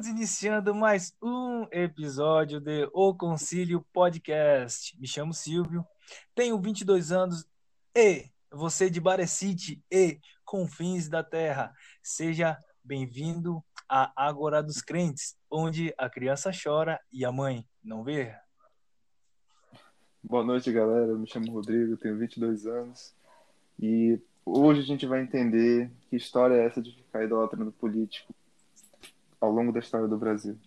Estamos iniciando mais um episódio de O Concílio Podcast. Me chamo Silvio, tenho 22 anos e você de Barecite e confins da terra. Seja bem-vindo à Ágora dos Crentes, onde a criança chora e a mãe não vê. Boa noite, galera. Eu me chamo Rodrigo, tenho 22 anos e hoje a gente vai entender que história é essa de ficar idolatrando político ao longo da história do Brasil.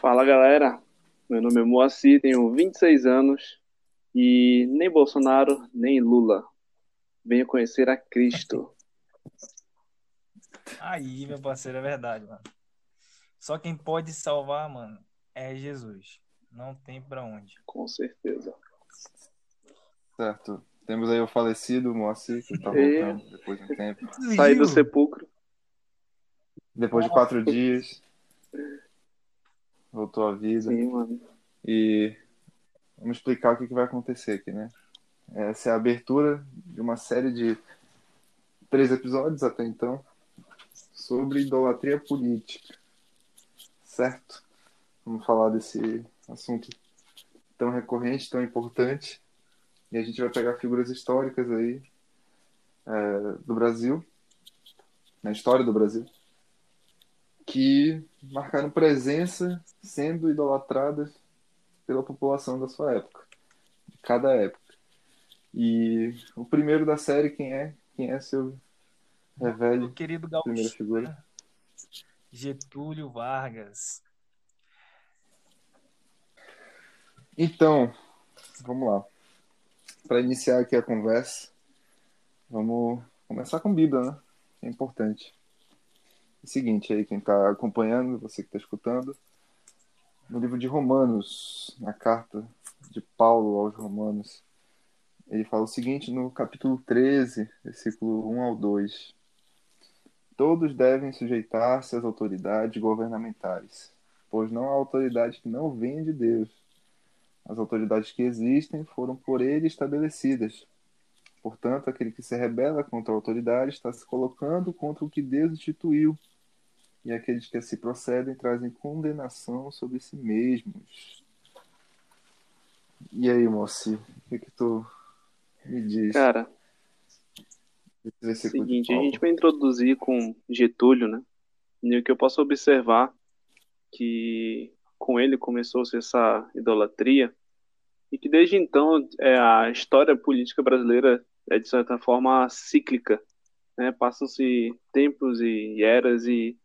Fala galera, meu nome é Moacir, tenho 26 anos e nem Bolsonaro nem Lula. Venho conhecer a Cristo. Aí, meu parceiro, é verdade, mano. Só quem pode salvar, mano, é Jesus. Não tem pra onde. Com certeza. Certo. Temos aí o falecido Moacir, que tá voltando depois de um tempo. Saí do sepulcro. Depois de quatro dias, voltou à vida. Sim, mano. E vamos explicar o que, que vai acontecer aqui, né? Essa é a abertura de uma série de três episódios até então sobre idolatria política. Certo? Vamos falar desse assunto tão recorrente, tão importante. E a gente vai pegar figuras históricas aí é, do Brasil, na história do Brasil, que marcaram presença sendo idolatradas pela população da sua época, de cada época. E o primeiro da série, quem é? Quem é seu revele? O querido Gaúcho, primeira figura. Getúlio Vargas. Então, vamos lá. Para iniciar aqui a conversa, vamos começar com Bíblia, né? É importante. Seguinte aí, quem está acompanhando, você que está escutando, no livro de Romanos, na carta de Paulo aos Romanos, ele fala o seguinte no capítulo 13, versículo 1 ao 2. Todos devem sujeitar-se às autoridades governamentais, pois não há autoridade que não venha de Deus. As autoridades que existem foram por ele estabelecidas. Portanto, aquele que se rebela contra a autoridade está se colocando contra o que Deus instituiu e aqueles que assim procedem trazem condenação sobre si mesmos. E aí, Moacir, o que, que tu me diz? Cara, é o seguinte, a gente vai introduzir com Getúlio, né? E o que eu posso observar que com ele começou-se essa idolatria e que desde então é, a história política brasileira é de certa forma cíclica, né? Passam-se tempos e eras e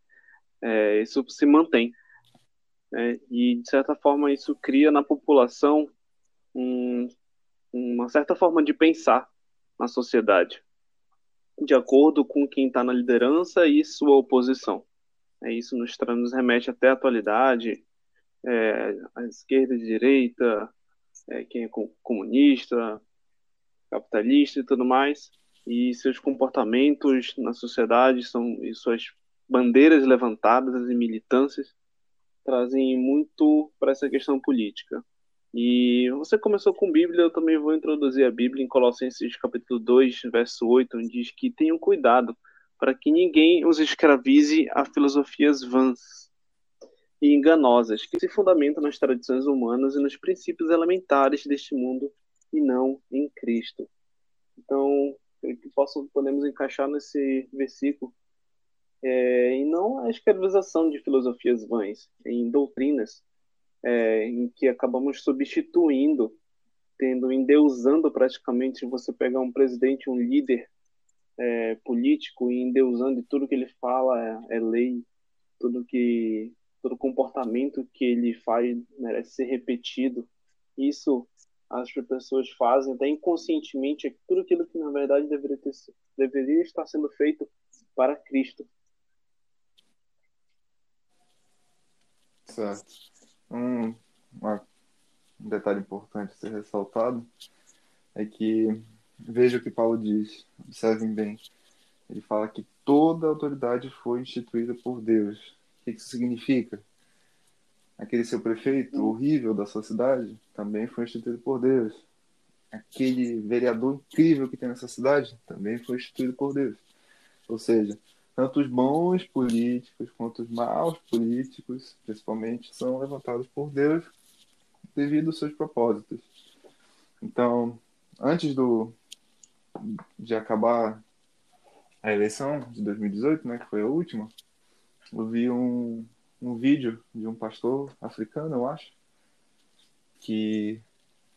é, isso se mantém. Né? E, de certa forma, isso cria na população um, uma certa forma de pensar na sociedade, de acordo com quem está na liderança e sua oposição. É, isso nos, nos remete até a atualidade, é, a esquerda e a direita, é, quem é comunista, capitalista e tudo mais, e seus comportamentos na sociedade são e suas bandeiras levantadas e militâncias trazem muito para essa questão política. E você começou com Bíblia, eu também vou introduzir a Bíblia em Colossenses capítulo 2, verso 8, onde diz que tenham cuidado para que ninguém os escravize a filosofias vãs e enganosas, que se fundamentam nas tradições humanas e nos princípios elementares deste mundo e não em Cristo. Então, que posso, podemos encaixar nesse versículo é, e não a escravização de filosofias vãs, em doutrinas é, em que acabamos substituindo, tendo, endeusando praticamente, você pegar um presidente, um líder é, político e endeusando e tudo que ele fala é, é lei, tudo que todo comportamento que ele faz merece ser repetido. Isso as pessoas fazem até inconscientemente é tudo aquilo que na verdade deveria, ter, deveria estar sendo feito para Cristo. Certo. Um, uma, um detalhe importante a ser ressaltado é que veja o que Paulo diz, observem bem. Ele fala que toda autoridade foi instituída por Deus. O que isso significa? Aquele seu prefeito horrível da sua cidade também foi instituído por Deus. Aquele vereador incrível que tem nessa cidade também foi instituído por Deus. Ou seja, tanto os bons políticos quanto os maus políticos, principalmente, são levantados por Deus devido aos seus propósitos. Então, antes do de acabar a eleição de 2018, né, que foi a última, eu vi um, um vídeo de um pastor africano, eu acho, que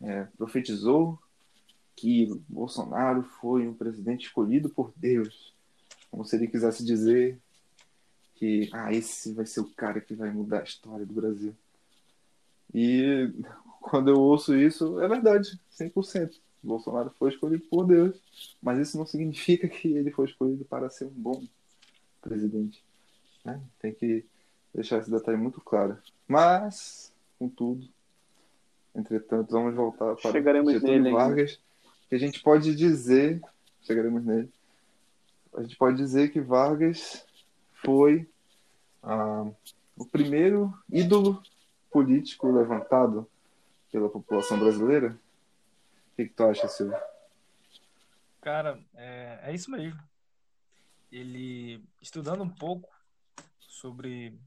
é, profetizou que Bolsonaro foi um presidente escolhido por Deus, como se ele quisesse dizer que ah, esse vai ser o cara que vai mudar a história do Brasil. E quando eu ouço isso, é verdade, 100%. Bolsonaro foi escolhido por Deus, mas isso não significa que ele foi escolhido para ser um bom presidente. Né? Tem que deixar esse detalhe muito claro. Mas, contudo, entretanto, vamos voltar para Chegaremos Getúlio nele Vargas, que a gente pode dizer, chegaremos nele, a gente pode dizer que Vargas foi ah, o primeiro ídolo político levantado pela população brasileira? O que, que tu acha, Silvio? Cara, é, é isso mesmo. Ele, estudando um pouco sobre,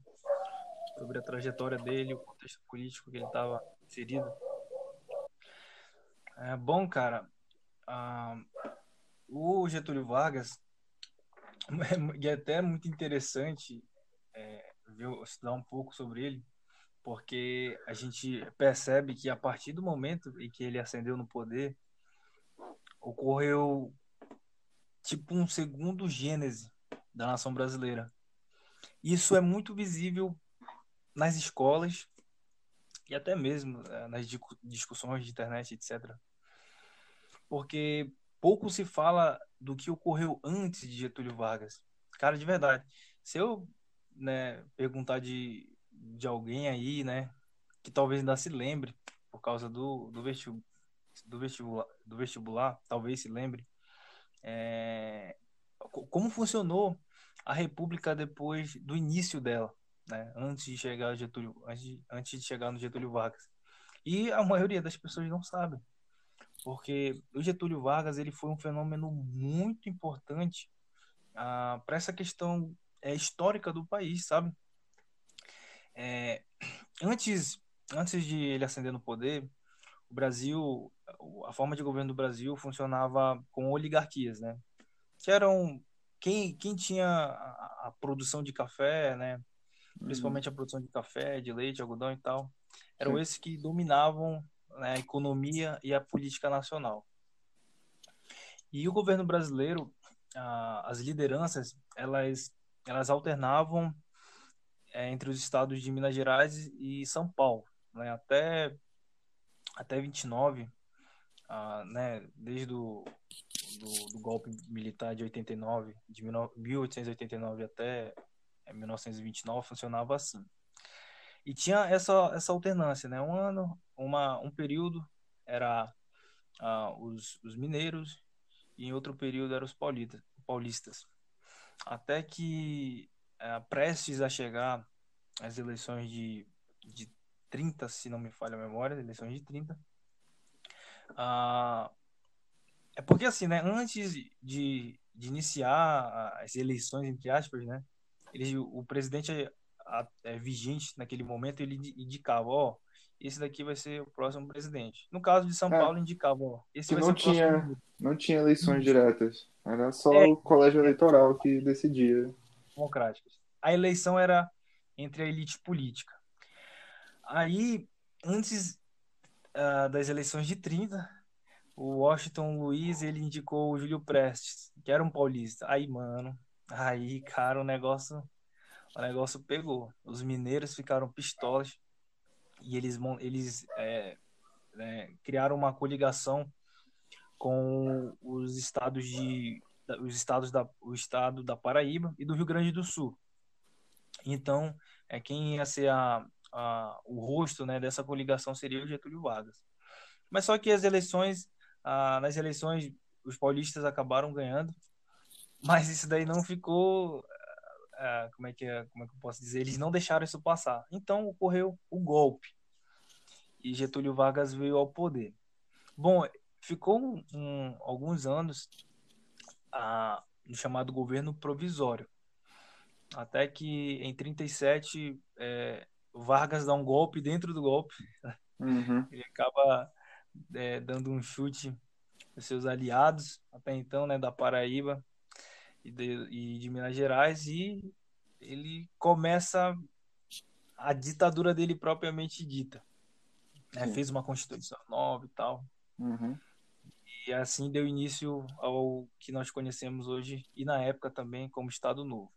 sobre a trajetória dele, o contexto político que ele estava inserido. É bom, cara. Ah, o Getúlio Vargas e é até muito interessante é, ver, estudar um pouco sobre ele, porque a gente percebe que a partir do momento em que ele ascendeu no poder, ocorreu tipo um segundo gênese da nação brasileira. Isso é muito visível nas escolas e até mesmo é, nas discussões de internet, etc. Porque pouco se fala do que ocorreu antes de Getúlio Vargas. Cara, de verdade, se eu né, perguntar de, de alguém aí, né, que talvez ainda se lembre, por causa do, do, vestibula, do, vestibular, do vestibular, talvez se lembre, é, como funcionou a República depois do início dela, né, antes de chegar Getúlio, antes antes de chegar no Getúlio Vargas. E a maioria das pessoas não sabe, porque o Getúlio Vargas ele foi um fenômeno muito importante ah, para essa questão é, histórica do país, sabe? É, antes, antes de ele ascender no poder, o Brasil, a forma de governo do Brasil funcionava com oligarquias, né? Que eram quem, quem tinha a, a produção de café, né? Principalmente a produção de café, de leite, algodão e tal, eram Sim. esses que dominavam né, a economia e a política nacional. E o governo brasileiro, as lideranças, elas, elas alternavam é, entre os estados de Minas Gerais e São Paulo, né, até, até 29, ah, né, desde o do, do, golpe militar de 89, de 1889 até 1929, é, funcionava assim. E tinha essa, essa alternância, né? Um ano, uma, um período era ah, os, os mineiros e em outro período eram os paulistas. paulistas. Até que, ah, prestes a chegar as eleições de, de 30, se não me falha a memória, eleições de 30, ah, é porque assim, né? Antes de, de iniciar as eleições, entre aspas, né? Ele, o presidente é, vigente naquele momento, ele indicava, ó, esse daqui vai ser o próximo presidente. No caso de São é. Paulo, indicava, ó, esse vai não ser o tinha, próximo. Não tinha eleições diretas. Era só é, o colégio eleitoral que decidia. Democráticas. A eleição era entre a elite política. Aí, antes uh, das eleições de 30, o Washington Luiz, ele indicou o Júlio Prestes, que era um paulista. Aí, mano, aí, cara, o negócio o negócio pegou. Os mineiros ficaram pistolas e eles, eles é, é, criaram uma coligação com os estados de os estados da o estado da Paraíba e do Rio Grande do Sul. Então, é quem ia ser a, a, o rosto né, dessa coligação seria o Getúlio Vargas. Mas só que as eleições, nas eleições, os paulistas acabaram ganhando, mas isso daí não ficou uh, como, é que é, como é que eu posso dizer? Eles não deixaram isso passar. Então ocorreu o golpe. E Getúlio Vargas veio ao poder. Bom, ficou um, alguns anos uh, no chamado governo provisório. até que em 37 é, Vargas dá um golpe dentro do golpe. Uhum. Ele acaba é, dando um chute aos seus aliados, até então, né, da Paraíba e de, e de Minas Gerais, e ele começa a ditadura dele propriamente dita. Né? Fez uma Constituição nova e tal. Uhum. E assim deu início ao que nós conhecemos hoje e na época também como Estado Novo.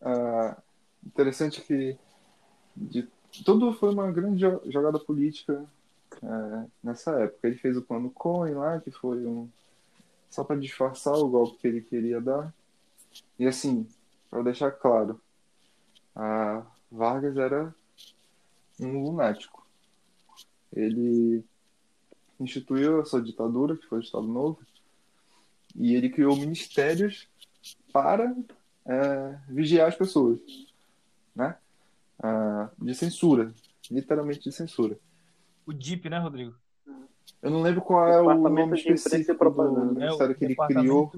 Ah, interessante que de, tudo foi uma grande jogada política é, nessa época. Ele fez o plano Cohen lá, que foi um só para disfarçar o golpe que ele queria dar. E assim, para deixar claro, a Vargas era um lunático. Ele instituiu a sua ditadura, que foi o Estado Novo, e ele criou ministérios para é, vigiar as pessoas, né? Ah, de censura, literalmente de censura. O DIP, né, Rodrigo? Eu não lembro qual é o nome específico do ministério é, que ele criou.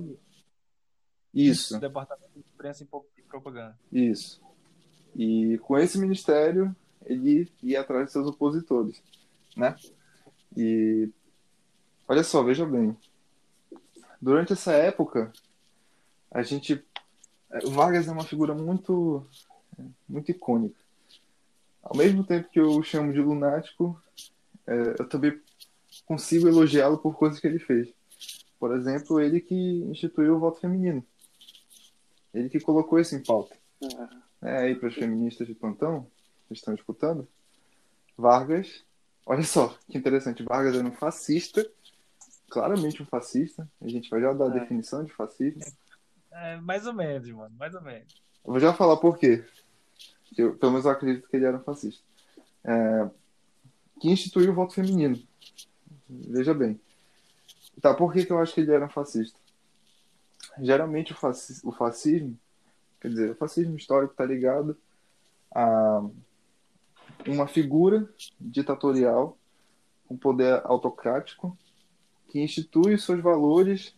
Isso. Departamento de Imprensa e Propaganda. Isso. E com esse ministério, ele ia atrás de seus opositores, né? E olha só, veja bem. Durante essa época, a gente o Vargas é uma figura muito muito icônica. Ao mesmo tempo que eu o chamo de lunático, é, eu também consigo elogiá-lo por coisas que ele fez. Por exemplo, ele que instituiu o voto feminino. Ele que colocou isso em pauta. Uhum. É, aí para os feministas de plantão que estão escutando, Vargas, olha só que interessante, Vargas era um fascista, claramente um fascista. A gente vai já dar a é. definição de fascismo. É, mais ou menos, mano, mais ou menos. Eu vou já falar por quê. Eu, pelo menos eu acredito que ele era um fascista. É, que instituiu o voto feminino. Veja bem. Tá, por que, que eu acho que ele era um fascista? Geralmente o, fascismo, o fascismo quer dizer, o fascismo histórico está ligado a uma figura ditatorial com poder autocrático que institui seus valores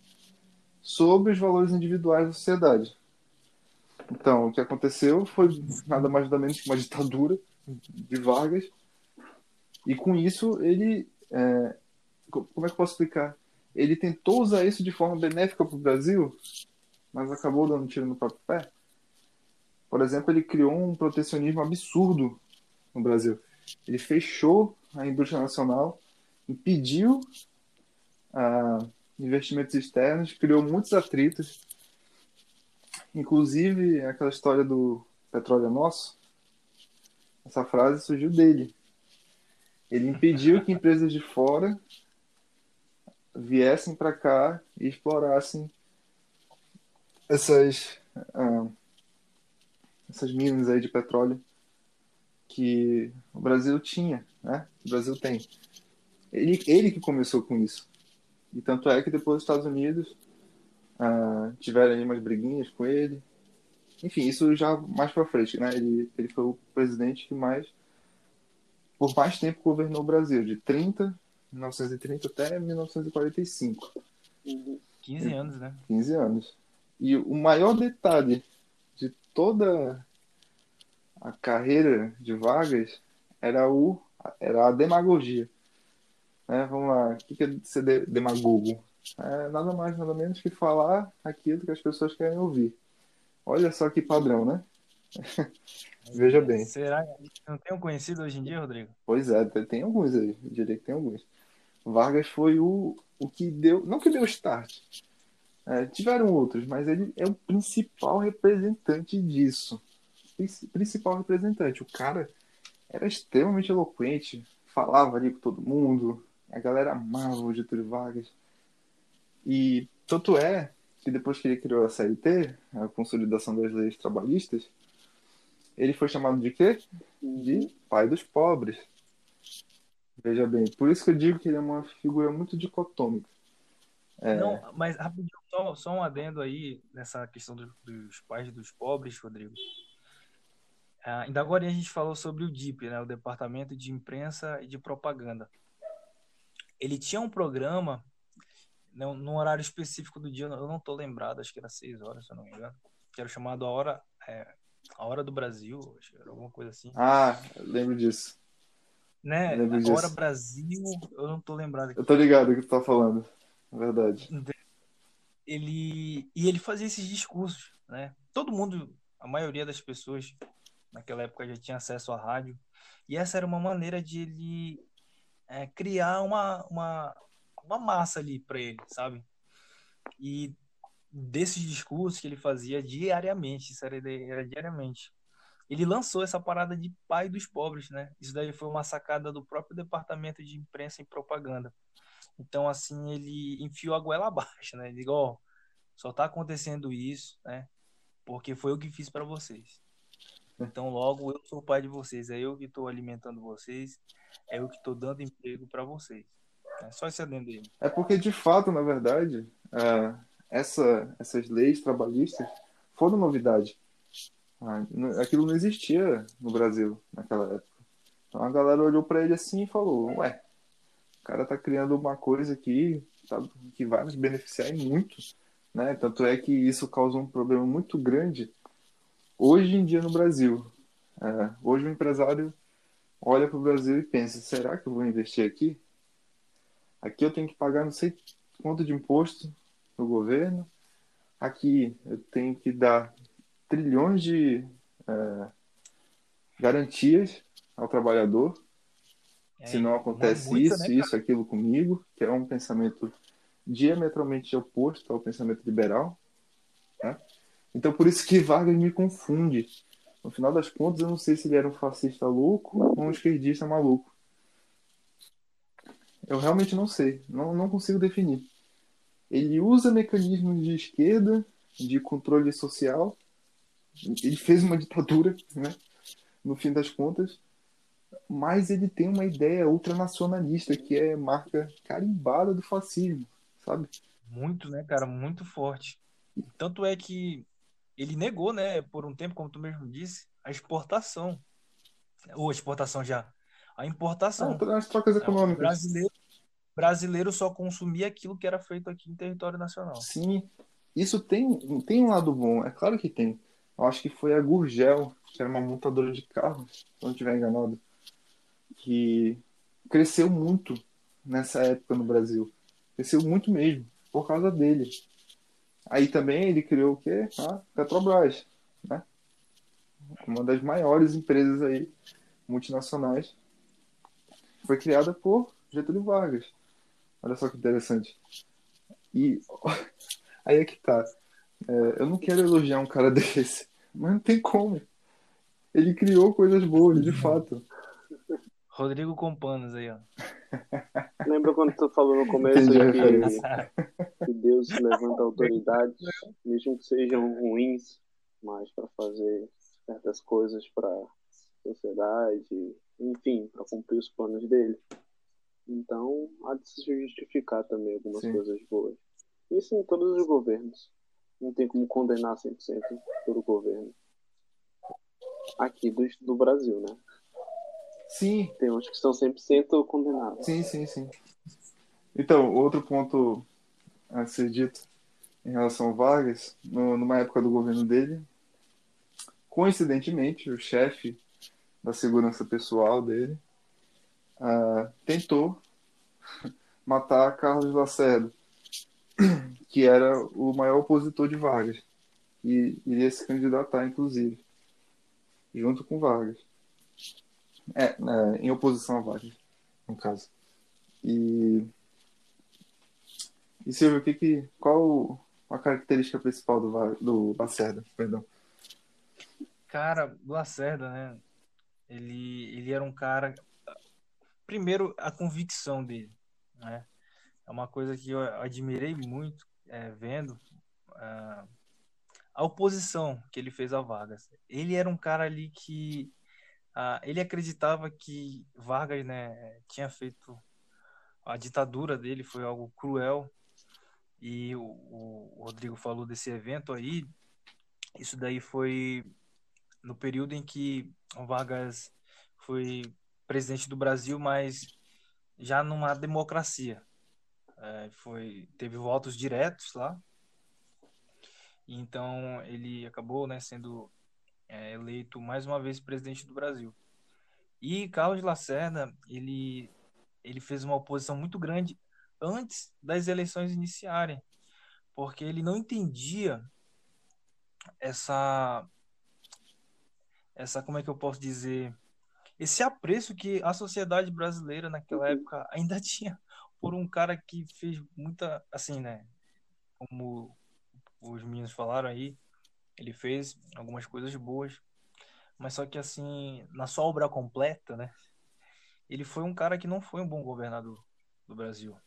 sobre os valores individuais da sociedade. Então, o que aconteceu foi nada mais nada menos que uma ditadura de Vargas. E com isso, ele. É, como é que eu posso explicar? Ele tentou usar isso de forma benéfica para o Brasil, mas acabou dando tiro no próprio pé. Por exemplo, ele criou um protecionismo absurdo no Brasil. Ele fechou a indústria nacional, impediu a investimentos externos, criou muitos atritos, inclusive aquela história do petróleo é nosso. Essa frase surgiu dele. Ele impediu que empresas de fora viessem para cá e explorassem essas ah, essas minas aí de petróleo que o Brasil tinha, né? O Brasil tem. Ele, ele que começou com isso. E tanto é que depois os Estados Unidos ah, tiveram aí umas briguinhas com ele. Enfim, isso já mais para frente, né? Ele, ele foi o presidente que mais, por mais tempo, governou o Brasil, de 30, 1930 até 1945. 15 anos, né? 15 anos. E o maior detalhe de toda a carreira de Vargas era, o, era a demagogia. É, vamos lá, o que é ser demagogo? É nada mais, nada menos que falar aquilo que as pessoas querem ouvir. Olha só que padrão, né? Veja bem. Será que não tem um conhecido hoje em dia, Rodrigo? Pois é, tem alguns aí, eu diria que tem alguns. Vargas foi o, o que deu, não que deu start, é, tiveram outros, mas ele é o principal representante disso. Principal representante. O cara era extremamente eloquente, falava ali com todo mundo, a galera amava o Getúlio Vargas. E tanto é que depois que ele criou a CLT, a Consolidação das Leis Trabalhistas, ele foi chamado de quê? De pai dos pobres. Veja bem, por isso que eu digo que ele é uma figura muito dicotômica. É... Não, mas rapidinho, só, só um adendo aí nessa questão do, dos pais dos pobres, Rodrigo. Ah, ainda agora a gente falou sobre o DIP, né, o Departamento de Imprensa e de Propaganda ele tinha um programa no, no horário específico do dia, eu não estou lembrado, acho que era 6 horas, se eu não me engano. que era chamado A Hora, é, a Hora do Brasil, acho que era alguma coisa assim. Ah, lembro disso. Né? Lembro a disso. Brasil, eu não tô lembrado aqui. Eu tô ligado o que tu tá falando. É verdade. Ele, e ele fazia esses discursos, né? Todo mundo, a maioria das pessoas naquela época já tinha acesso à rádio. E essa era uma maneira de ele é, criar uma, uma, uma massa ali para ele, sabe? E desses discursos que ele fazia diariamente, isso era, era diariamente. Ele lançou essa parada de pai dos pobres, né? Isso daí foi uma sacada do próprio departamento de imprensa e propaganda. Então, assim, ele enfiou a goela abaixo, né? Ele digo, ó, só tá acontecendo isso, né? Porque foi o que fiz para vocês. Então, logo, eu sou o pai de vocês, é eu que estou alimentando vocês, é eu que estou dando emprego para vocês. É só esse adendo aí. É porque, de fato, na verdade, é, essa, essas leis trabalhistas foram novidade. Ah, aquilo não existia no Brasil naquela época. Então a galera olhou para ele assim e falou: Ué, o cara tá criando uma coisa aqui tá, que vai nos beneficiar muito. Né? Tanto é que isso causou um problema muito grande hoje em dia no Brasil. É, hoje o empresário olha para o Brasil e pensa: será que eu vou investir aqui? Aqui eu tenho que pagar não sei quanto de imposto no governo. Aqui eu tenho que dar trilhões de é, garantias ao trabalhador. É, se não acontece muita, isso, né, isso, aquilo comigo, que é um pensamento diametralmente oposto ao pensamento liberal. Né? Então, por isso que Vargas me confunde. No final das contas, eu não sei se ele era um fascista louco ou um esquerdista maluco. Eu realmente não sei, não, não consigo definir. Ele usa mecanismos de esquerda, de controle social. Ele fez uma ditadura, né? no fim das contas, mas ele tem uma ideia ultranacionalista que é marca carimbada do fascismo, sabe? Muito, né, cara? Muito forte. Tanto é que ele negou, né, por um tempo, como tu mesmo disse, a exportação. Ou a exportação já. A importação. Ah, as trocas econômicas. O brasileiro, brasileiro só consumia aquilo que era feito aqui em território nacional. Sim. Isso tem, tem um lado bom, é claro que tem. Acho que foi a Gurgel, que era uma montadora de carros, se não estiver enganado, que cresceu muito nessa época no Brasil. Cresceu muito mesmo, por causa dele. Aí também ele criou o quê? A Petrobras, né? Uma das maiores empresas aí, multinacionais. Foi criada por Getúlio Vargas. Olha só que interessante. E aí é que tá. É, eu não quero elogiar um cara desse, mas não tem como. Ele criou coisas boas, de fato. Rodrigo Companos aí, ó. Lembra quando tu falou no começo que, que Deus levanta autoridades, mesmo que sejam ruins, mas para fazer certas coisas para a sociedade, enfim, para cumprir os planos dele. Então, há de se justificar também algumas Sim. coisas boas. Isso em todos os governos. Não tem como condenar 100% todo o governo. Aqui do, do Brasil, né? Sim. Tem uns que são 100% condenados. Sim, sim, sim. Então, outro ponto a ser dito em relação ao Vargas, no, numa época do governo dele, coincidentemente, o chefe da segurança pessoal dele uh, tentou matar Carlos Lacerda, que era o maior opositor de Vargas, e iria se candidatar, inclusive, junto com Vargas. É, é, em oposição a Vargas, no caso. E, e Silvio, que que, qual a característica principal do, do Lacerda? Perdão. Cara, Lacerda, né? Ele, ele era um cara. Primeiro, a convicção dele, né? É uma coisa que eu admirei muito é, vendo uh, a oposição que ele fez a Vargas. Ele era um cara ali que uh, ele acreditava que Vargas, né, tinha feito a ditadura dele foi algo cruel e o, o Rodrigo falou desse evento aí. Isso daí foi no período em que Vargas foi presidente do Brasil, mas já numa democracia. É, foi, teve votos diretos lá. então ele acabou né, sendo é, eleito mais uma vez presidente do Brasil. E Carlos Lacerda, ele, ele fez uma oposição muito grande antes das eleições iniciarem, porque ele não entendia essa essa como é que eu posso dizer esse apreço que a sociedade brasileira naquela época ainda tinha por um cara que fez muita assim né como os meninos falaram aí ele fez algumas coisas boas mas só que assim na sua obra completa né ele foi um cara que não foi um bom governador do Brasil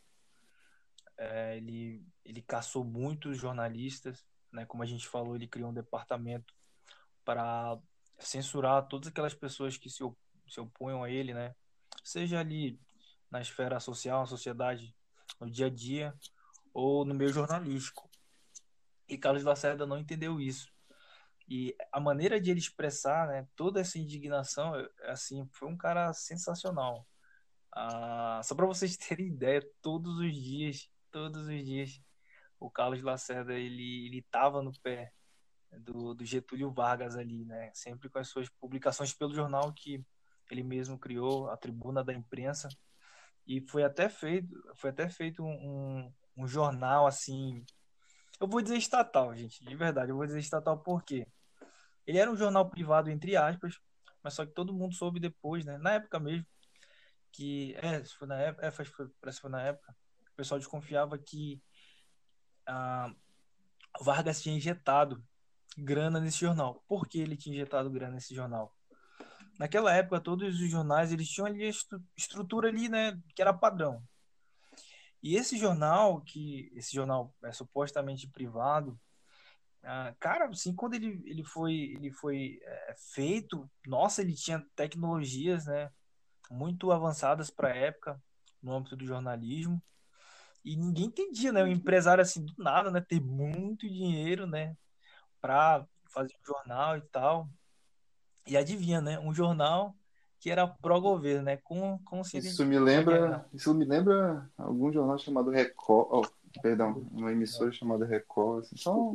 é, ele ele caçou muitos jornalistas né como a gente falou ele criou um departamento para censurar todas aquelas pessoas que se, se opunham a ele, né? Seja ali na esfera social, na sociedade, no dia a dia, ou no meio jornalístico. E Carlos Lacerda não entendeu isso. E a maneira de ele expressar né, toda essa indignação, assim, foi um cara sensacional. Ah, só para vocês terem ideia, todos os dias, todos os dias, o Carlos Lacerda ele ele tava no pé do, do Getúlio Vargas ali, né? Sempre com as suas publicações pelo jornal que ele mesmo criou, a Tribuna da Imprensa, e foi até feito, foi até feito um, um jornal assim, eu vou dizer estatal, gente, de verdade, eu vou dizer estatal porque ele era um jornal privado entre aspas, mas só que todo mundo soube depois, né? Na época mesmo que é, foi na época, é, foi, parece que foi na época, o pessoal desconfiava que ah, Vargas tinha injetado grana nesse jornal. Por que ele tinha injetado grana nesse jornal? Naquela época, todos os jornais eles tinham ali a estrutura ali, né, que era padrão. E esse jornal, que esse jornal é supostamente privado, ah, cara, assim, quando ele, ele foi, ele foi é, feito, nossa, ele tinha tecnologias, né, muito avançadas para a época no âmbito do jornalismo. E ninguém entendia, né, o empresário assim do nada, né, ter muito dinheiro, né, para fazer um jornal e tal. E adivinha, né? Um jornal que era pró-governo, né? Com, com Isso me lembra, isso me lembra algum jornal chamado Record, oh, perdão, uma emissora chamada Record, assim, só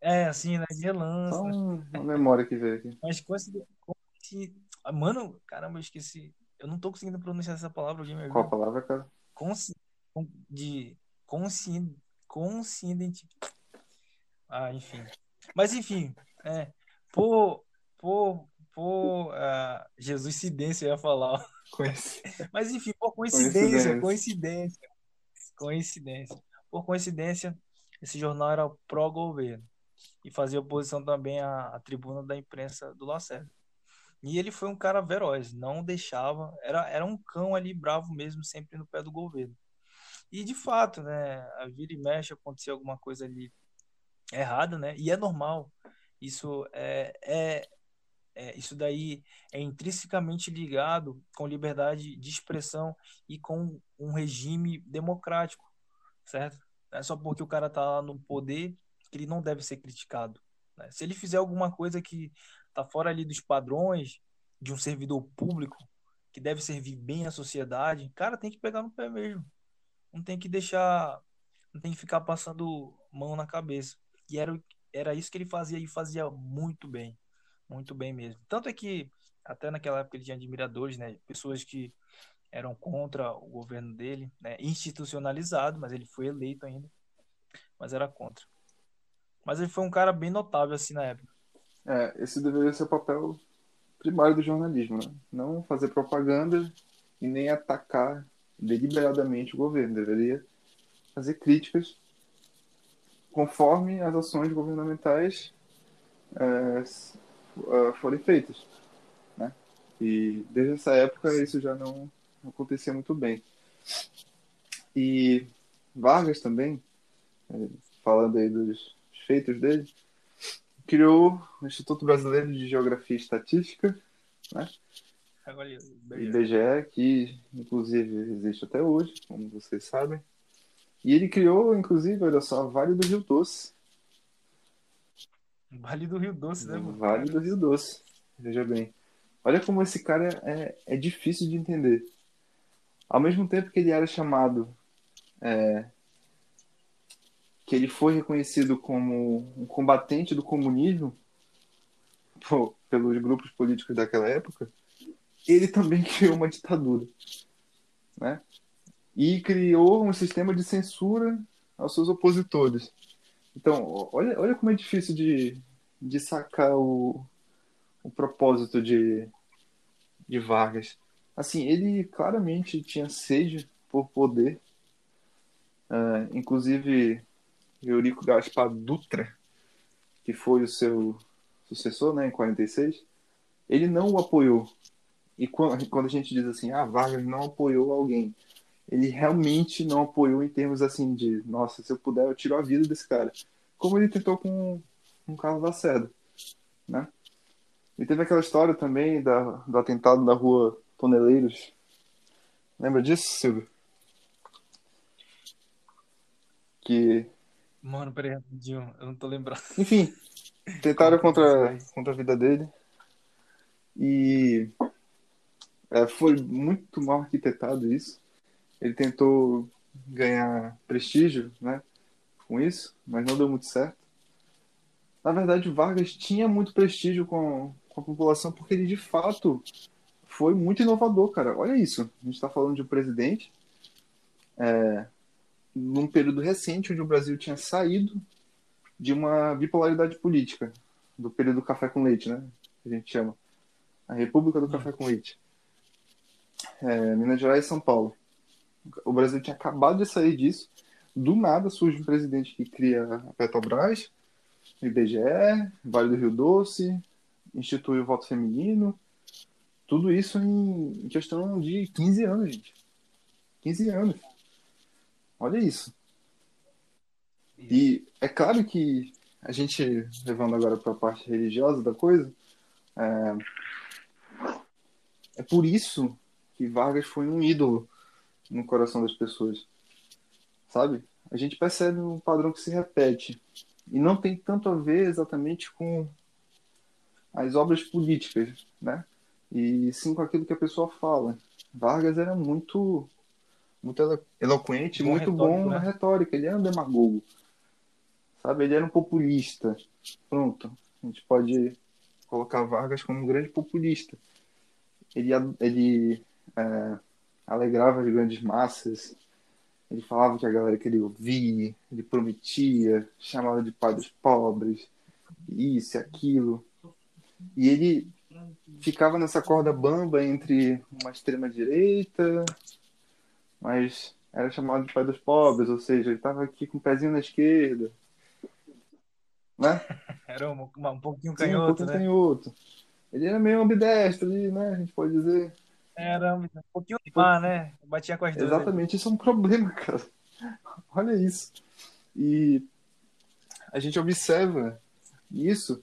É, assim, né? De relance. Só uma memória que veio aqui. Mas com esse, com esse... Mano, caramba, eu esqueci. Eu não tô conseguindo pronunciar essa palavra. Alguém me Qual palavra, cara? Consci... De consciente... Consciente... Ah, enfim. Mas enfim, é, por, por, por uh, Jesus cidência eu ia falar. Mas enfim, por coincidência, coincidência, coincidência. Por coincidência, esse jornal era pró-governo e fazia oposição também à, à tribuna da imprensa do Lacerda. E ele foi um cara veroz, não deixava, era, era um cão ali bravo mesmo, sempre no pé do governo. E de fato, né, a vira e mexe acontecia alguma coisa ali errado, né? E é normal. Isso é, é, é, isso daí é intrinsecamente ligado com liberdade de expressão e com um regime democrático, certo? Não é só porque o cara tá no poder que ele não deve ser criticado. Né? Se ele fizer alguma coisa que tá fora ali dos padrões de um servidor público que deve servir bem à sociedade, cara, tem que pegar no pé mesmo. Não tem que deixar, não tem que ficar passando mão na cabeça. E era, era isso que ele fazia e fazia muito bem. Muito bem mesmo. Tanto é que, até naquela época, ele tinha admiradores, né? Pessoas que eram contra o governo dele, né? institucionalizado, mas ele foi eleito ainda, mas era contra. Mas ele foi um cara bem notável assim na época. É, esse deveria ser o papel primário do jornalismo, né? Não fazer propaganda e nem atacar deliberadamente o governo. Deveria fazer críticas conforme as ações governamentais é, é, forem feitas. Né? E desde essa época isso já não acontecia muito bem. E Vargas também, é, falando aí dos feitos dele, criou o Instituto Brasileiro de Geografia e Estatística, né? IBGE, que inclusive existe até hoje, como vocês sabem. E ele criou, inclusive, olha só, Vale do Rio Doce. Vale do Rio Doce, né, mano? Vale do Rio Doce. Veja bem. Olha como esse cara é, é difícil de entender. Ao mesmo tempo que ele era chamado. É, que ele foi reconhecido como um combatente do comunismo por, pelos grupos políticos daquela época, ele também criou uma ditadura, né? E criou um sistema de censura aos seus opositores. Então, olha, olha como é difícil de, de sacar o, o propósito de, de Vargas. Assim, ele claramente tinha sede por poder. Uh, inclusive, Eurico Gaspar Dutra, que foi o seu sucessor né, em 46, ele não o apoiou. E quando, quando a gente diz assim, ah, Vargas não apoiou alguém, ele realmente não apoiou em termos assim de, nossa, se eu puder eu tiro a vida desse cara. Como ele tentou com, com Carlos Lacerda, né? E teve aquela história também da, do atentado da rua Toneleiros. Lembra disso, Silvio? Que. Mano, peraí, rapidinho, eu não tô lembrando. Enfim, tentaram contra, contra a vida dele. E é, foi muito mal arquitetado isso. Ele tentou ganhar prestígio né, com isso, mas não deu muito certo. Na verdade, Vargas tinha muito prestígio com, com a população porque ele de fato foi muito inovador, cara. Olha isso. A gente está falando de um presidente é, num período recente onde o Brasil tinha saído de uma bipolaridade política, do período do café com leite, né? Que a gente chama. A República do Café com Leite. É, Minas Gerais e São Paulo. O Brasil tinha acabado de sair disso. Do nada surge um presidente que cria a Petrobras, IBGE, Vale do Rio Doce, institui o voto feminino. Tudo isso em questão de 15 anos, gente. 15 anos. Olha isso. E é claro que a gente, levando agora para a parte religiosa da coisa, é, é por isso que Vargas foi um ídolo no coração das pessoas. Sabe? A gente percebe um padrão que se repete. E não tem tanto a ver exatamente com as obras políticas, né? E sim com aquilo que a pessoa fala. Vargas era muito muito eloquente, bom muito bom né? na retórica. Ele era um demagogo. Sabe? Ele era um populista. Pronto. A gente pode colocar Vargas como um grande populista. Ele, ele é, alegrava as grandes massas. Ele falava que a galera queria ouvir, ele prometia, chamava de pai dos pobres, isso e aquilo. E ele ficava nessa corda bamba entre uma extrema direita, mas era chamado de pai dos pobres, ou seja, ele estava aqui com o pezinho na esquerda. Né? Era um, um pouquinho canhoto, Sim, um pouquinho né? canhoto. Ele era meio ambidestro ali, né? A gente pode dizer. Era um pouquinho de mar, né? Batia com as duas. Exatamente, isso é um problema, cara. Olha isso. E a gente observa isso,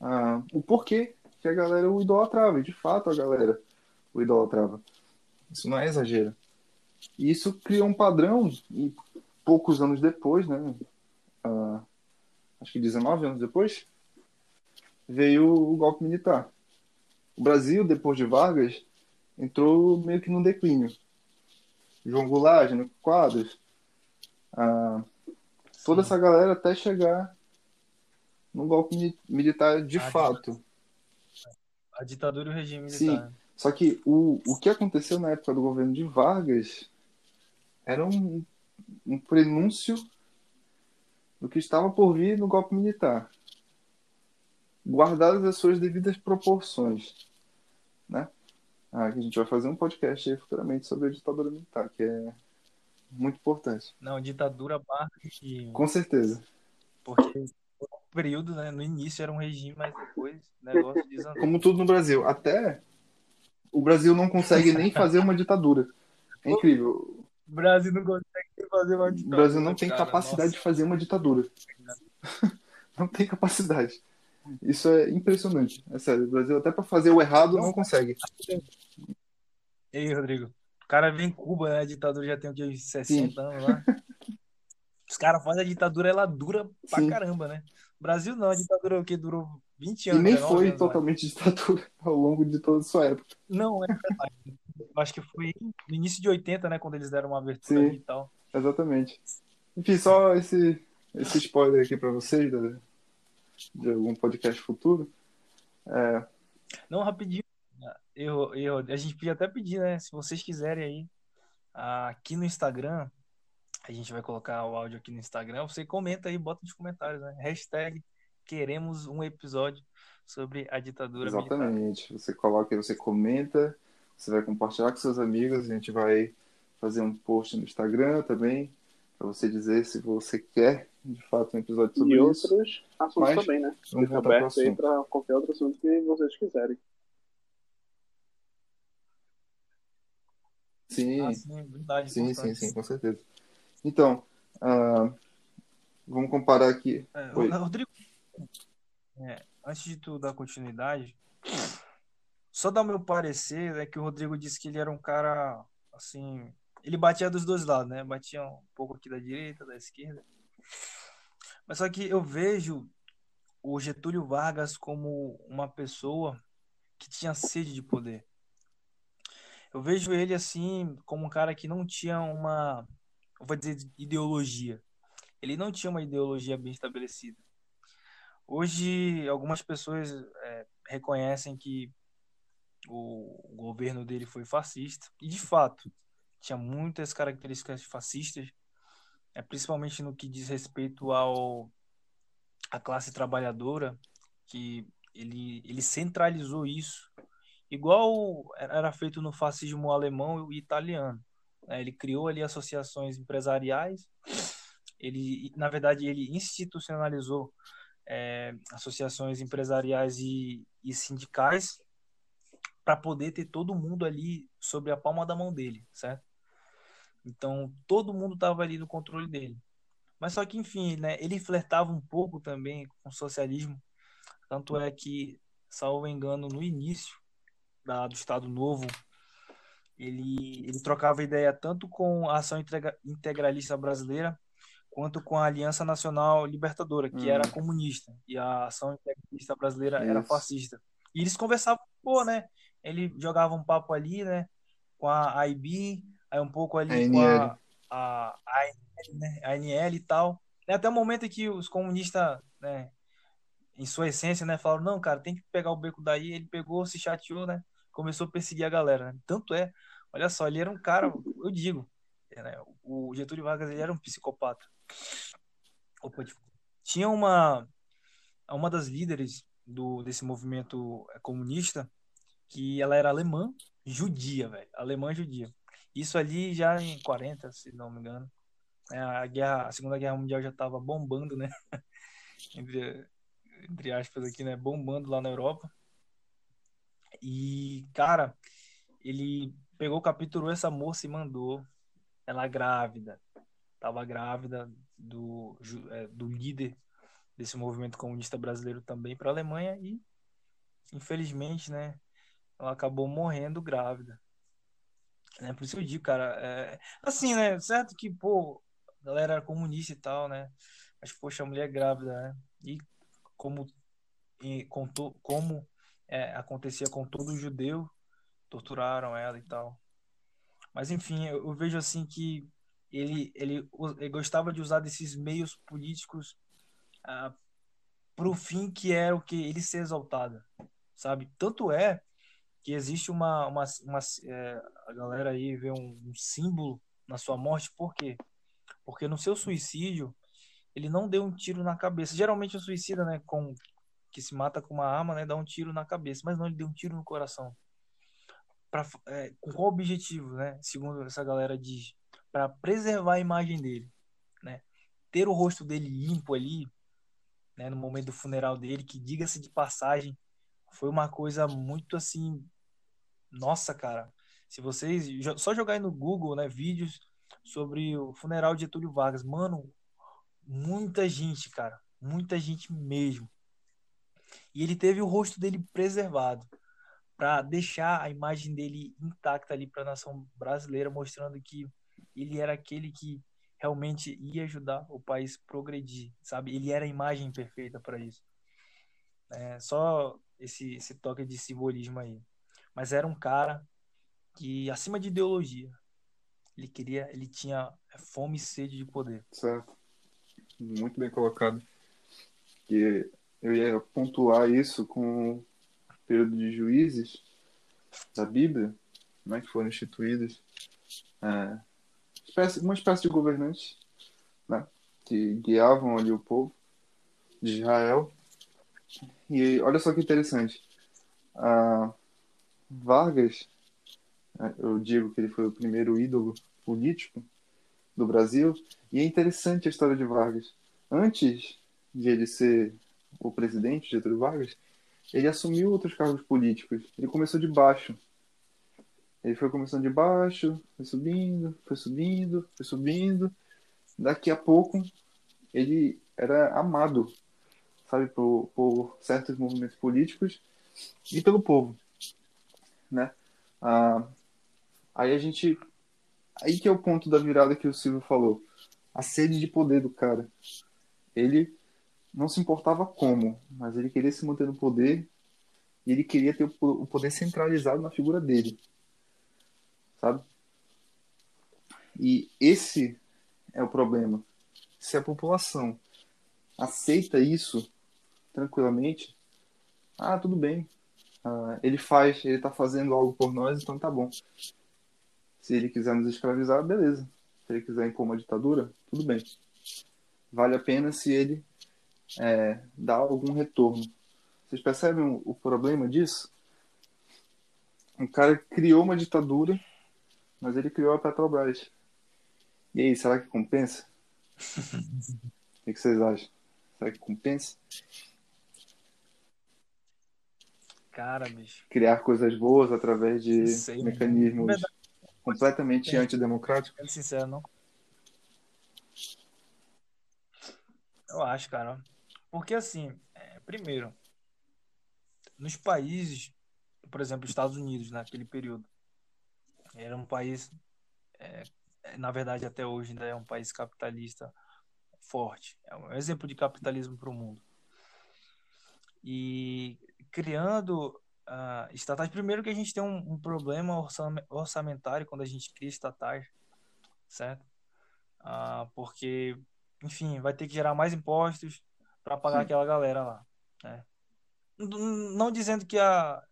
ah, o porquê que a galera o idolatrava. E de fato a galera o idolatrava. Isso não é exagero. E isso criou um padrão, e poucos anos depois, né? Ah, acho que 19 anos depois, veio o golpe militar. O Brasil, depois de Vargas, entrou meio que num declínio. João Goulart, Jânio Quadros, ah, toda essa galera até chegar no golpe militar de a fato. A ditadura e o regime militar. Sim. Só que o, o que aconteceu na época do governo de Vargas era um, um prenúncio do que estava por vir no golpe militar, guardadas as suas devidas proporções, né? Ah, a gente vai fazer um podcast aí futuramente sobre a ditadura militar, que é muito importante. Não, ditadura barra regime. Com certeza. Porque o período, né, no início era um regime, mas depois o negócio desandou. Como tudo no Brasil. Até o Brasil não consegue nem fazer uma ditadura. É incrível. O Brasil não consegue fazer uma ditadura. O Brasil não tem cara, capacidade nossa. de fazer uma ditadura. não tem capacidade. Isso é impressionante. É sério, o Brasil até para fazer o errado não consegue. Ei, Rodrigo. O cara vem em Cuba, né? A ditadura já tem o que? 60 Sim. anos lá. Os caras fazem a ditadura, ela dura pra Sim. caramba, né? O Brasil não, a ditadura o que durou 20 anos. E nem foi anos, totalmente mais. ditadura ao longo de toda a sua época. Não, é verdade. Acho que foi no início de 80, né? Quando eles deram uma abertura Sim, e tal. Exatamente. Enfim, só esse, esse spoiler aqui para vocês de, algum podcast futuro. É... Não, rapidinho. Eu, eu, a gente podia até pedir, né? Se vocês quiserem aí, aqui no Instagram, a gente vai colocar o áudio aqui no Instagram. Você comenta aí, bota nos comentários, né? Hashtag queremos um episódio sobre a ditadura Exatamente. Militar. Você coloca aí, você comenta, você vai compartilhar com seus amigos, a gente vai fazer um post no Instagram também, para você dizer se você quer, de fato, um episódio sobre e isso. E outros assuntos Mas, também, né? Vamos voltar aberto aí para qualquer outro assunto que vocês quiserem. Sim, ah, sim, verdade, sim, sim, sim, com certeza. Então, uh, vamos comparar aqui. É, Rodrigo, é, antes de tu dar continuidade, só dar o meu parecer é que o Rodrigo disse que ele era um cara assim, ele batia dos dois lados, né? Batia um pouco aqui da direita, da esquerda. Mas só que eu vejo o Getúlio Vargas como uma pessoa que tinha sede de poder. Eu vejo ele assim como um cara que não tinha uma, vou dizer, ideologia. Ele não tinha uma ideologia bem estabelecida. Hoje, algumas pessoas é, reconhecem que o governo dele foi fascista, e de fato, tinha muitas características fascistas, é, principalmente no que diz respeito ao a classe trabalhadora, que ele, ele centralizou isso, igual era feito no fascismo alemão e italiano. Né? Ele criou ali associações empresariais, ele, na verdade, ele institucionalizou é, associações empresariais e, e sindicais para poder ter todo mundo ali sobre a palma da mão dele, certo? Então, todo mundo estava ali no controle dele. Mas só que, enfim, né, ele flertava um pouco também com o socialismo. Tanto é que, salvo engano, no início da, do Estado Novo, ele, ele trocava ideia tanto com a Ação Integralista Brasileira quanto com a Aliança Nacional Libertadora, que hum. era comunista, e a Ação Integralista Brasileira Isso. era fascista. E eles conversavam, pô, né? Ele jogava um papo ali, né? Com a IB, aí um pouco ali a com a, a, a, ANL, né? a ANL e tal. Até o momento em que os comunistas, né, em sua essência, né, falaram, não, cara, tem que pegar o beco daí. Ele pegou, se chateou, né? Começou a perseguir a galera. Né? Tanto é, olha só, ele era um cara, eu digo, né, o Getúlio Vargas ele era um psicopata. Opa, tinha uma uma das líderes do desse movimento comunista que ela era alemã, judia, velho, alemã judia. Isso ali já em 40, se não me engano. É, a guerra, a Segunda Guerra Mundial já estava bombando, né? entre, entre aspas aqui, né? Bombando lá na Europa. E, cara, ele pegou, capturou essa moça e mandou ela grávida. Tava grávida do, é, do líder desse movimento comunista brasileiro também para a Alemanha e, infelizmente, né? Ela acabou morrendo grávida. Né? Por isso eu digo, cara, é... assim, né? Certo que, pô, a galera era comunista e tal, né? Mas, poxa, a mulher é grávida, né? E como, e, com to, como é, acontecia com todo judeu, torturaram ela e tal. Mas, enfim, eu, eu vejo assim que ele, ele, ele, gostava de usar desses meios políticos ah, para o fim que era o que ele ser exaltado, sabe? Tanto é que existe uma, uma, uma é, a galera aí vê um, um, símbolo na sua morte, por quê? Porque no seu suicídio ele não deu um tiro na cabeça. Geralmente o suicida, né, com que se mata com uma arma, né, dá um tiro na cabeça, mas não ele deu um tiro no coração. Pra, é, com qual objetivo, né? Segundo essa galera diz, para preservar a imagem dele, né? Ter o rosto dele limpo ali, né, no momento do funeral dele, que diga-se de passagem, foi uma coisa muito assim nossa, cara, se vocês só jogar no Google, né, vídeos sobre o funeral de Getúlio Vargas, mano, muita gente, cara, muita gente mesmo. E ele teve o rosto dele preservado para deixar a imagem dele intacta ali para a nação brasileira, mostrando que ele era aquele que realmente ia ajudar o país progredir, sabe? Ele era a imagem perfeita para isso. É, só esse, esse toque de simbolismo aí mas era um cara que acima de ideologia, ele queria, ele tinha fome e sede de poder. Certo. muito bem colocado. Que eu ia pontuar isso com o período de juízes da Bíblia, né, que foram instituídos, é, uma espécie de governantes né, que guiavam ali o povo de Israel. E olha só que interessante. Vargas, né, eu digo que ele foi o primeiro ídolo político do Brasil, e é interessante a história de Vargas. Antes de ele ser o presidente, Getúlio Vargas, ele assumiu outros cargos políticos. Ele começou de baixo. Ele foi começando de baixo, foi subindo, foi subindo, foi subindo. Daqui a pouco, ele era amado, sabe, por, por certos movimentos políticos e pelo povo, né? Ah, aí a gente, aí que é o ponto da virada que o Silvio falou, a sede de poder do cara. Ele não se importava como, mas ele queria se manter no poder e ele queria ter o poder centralizado na figura dele, sabe? E esse é o problema. Se a população aceita isso tranquilamente, ah, tudo bem. Ah, ele faz, ele está fazendo algo por nós, então tá bom. Se ele quiser nos escravizar, beleza. Se ele quiser impor uma ditadura, tudo bem. Vale a pena se ele é, dá algum retorno. Vocês percebem o, o problema disso? Um cara criou uma ditadura, mas ele criou a Petrobras. E aí, será que compensa? o que vocês acham? Será que compensa? Cara, bicho. Criar coisas boas através de sei, mecanismos completamente é. antidemocráticos? Sincero, não. Eu acho, cara. Porque, assim, é, primeiro, nos países, por exemplo, Estados Unidos, naquele período, era um país, é, é, na verdade, até hoje ainda é um país capitalista forte. É um exemplo de capitalismo para o mundo. E criando uh, estatais, primeiro que a gente tem um, um, problema orçamentário quando a gente cria estatais, certo? Uh, porque, enfim, vai ter que gerar mais impostos, para pagar Sim. aquela galera lá. Né? Não dizendo que a,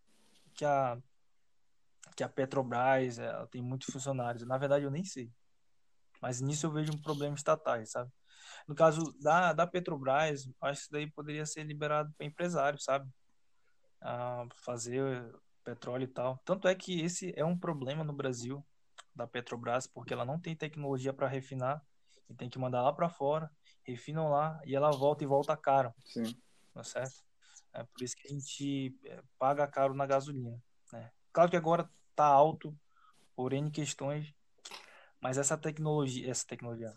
que a que a Petrobras ela tem muitos funcionários. Na verdade, eu nem sei. Mas nisso eu vejo um problema estatais, sabe? No caso da, da Petrobras, acho que isso daí poderia ser liberado para empresário, sabe? Fazer petróleo e tal. Tanto é que esse é um problema no Brasil da Petrobras, porque ela não tem tecnologia para refinar e tem que mandar lá para fora refinam lá e ela volta e volta caro. Sim. Tá certo? É por isso que a gente é, paga caro na gasolina. Né? Claro que agora tá alto por N questões, mas essa tecnologia, essa tecnologia,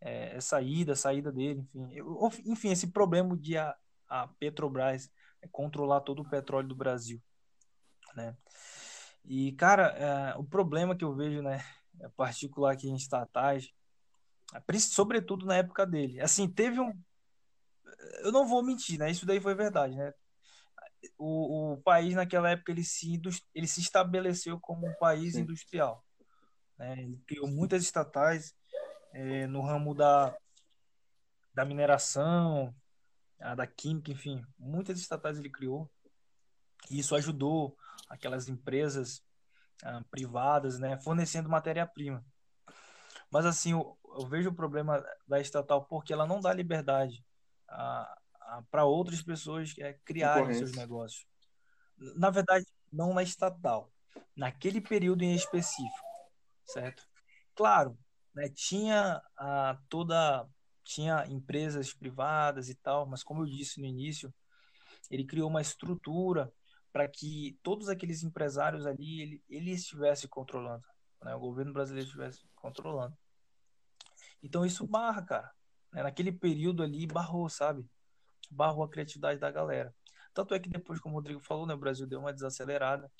é, essa ida, saída dele, enfim, eu, enfim, esse problema de a, a Petrobras controlar todo o petróleo do Brasil, né? E cara, é, o problema que eu vejo, né, é particular aqui em estatais, sobretudo na época dele. Assim, teve um. Eu não vou mentir, né? Isso daí foi verdade, né? O, o país naquela época ele se, ele se estabeleceu como um país Sim. industrial. Né? Ele criou muitas estatais é, no ramo da, da mineração, da química, enfim, muitas estatais ele criou. E isso ajudou aquelas empresas ah, privadas, né, fornecendo matéria-prima. Mas assim, eu, eu, vejo o problema da estatal porque ela não dá liberdade para outras pessoas é, criarem seus negócios. Na verdade, não na estatal, naquele período em específico, certo? Claro, né, tinha a, toda tinha empresas privadas e tal, mas como eu disse no início, ele criou uma estrutura para que todos aqueles empresários ali ele, ele estivesse controlando, né? o governo brasileiro estivesse controlando. Então isso barra, cara. Né? Naquele período ali, barrou, sabe? Barrou a criatividade da galera. Tanto é que depois, como o Rodrigo falou, né, o Brasil deu uma desacelerada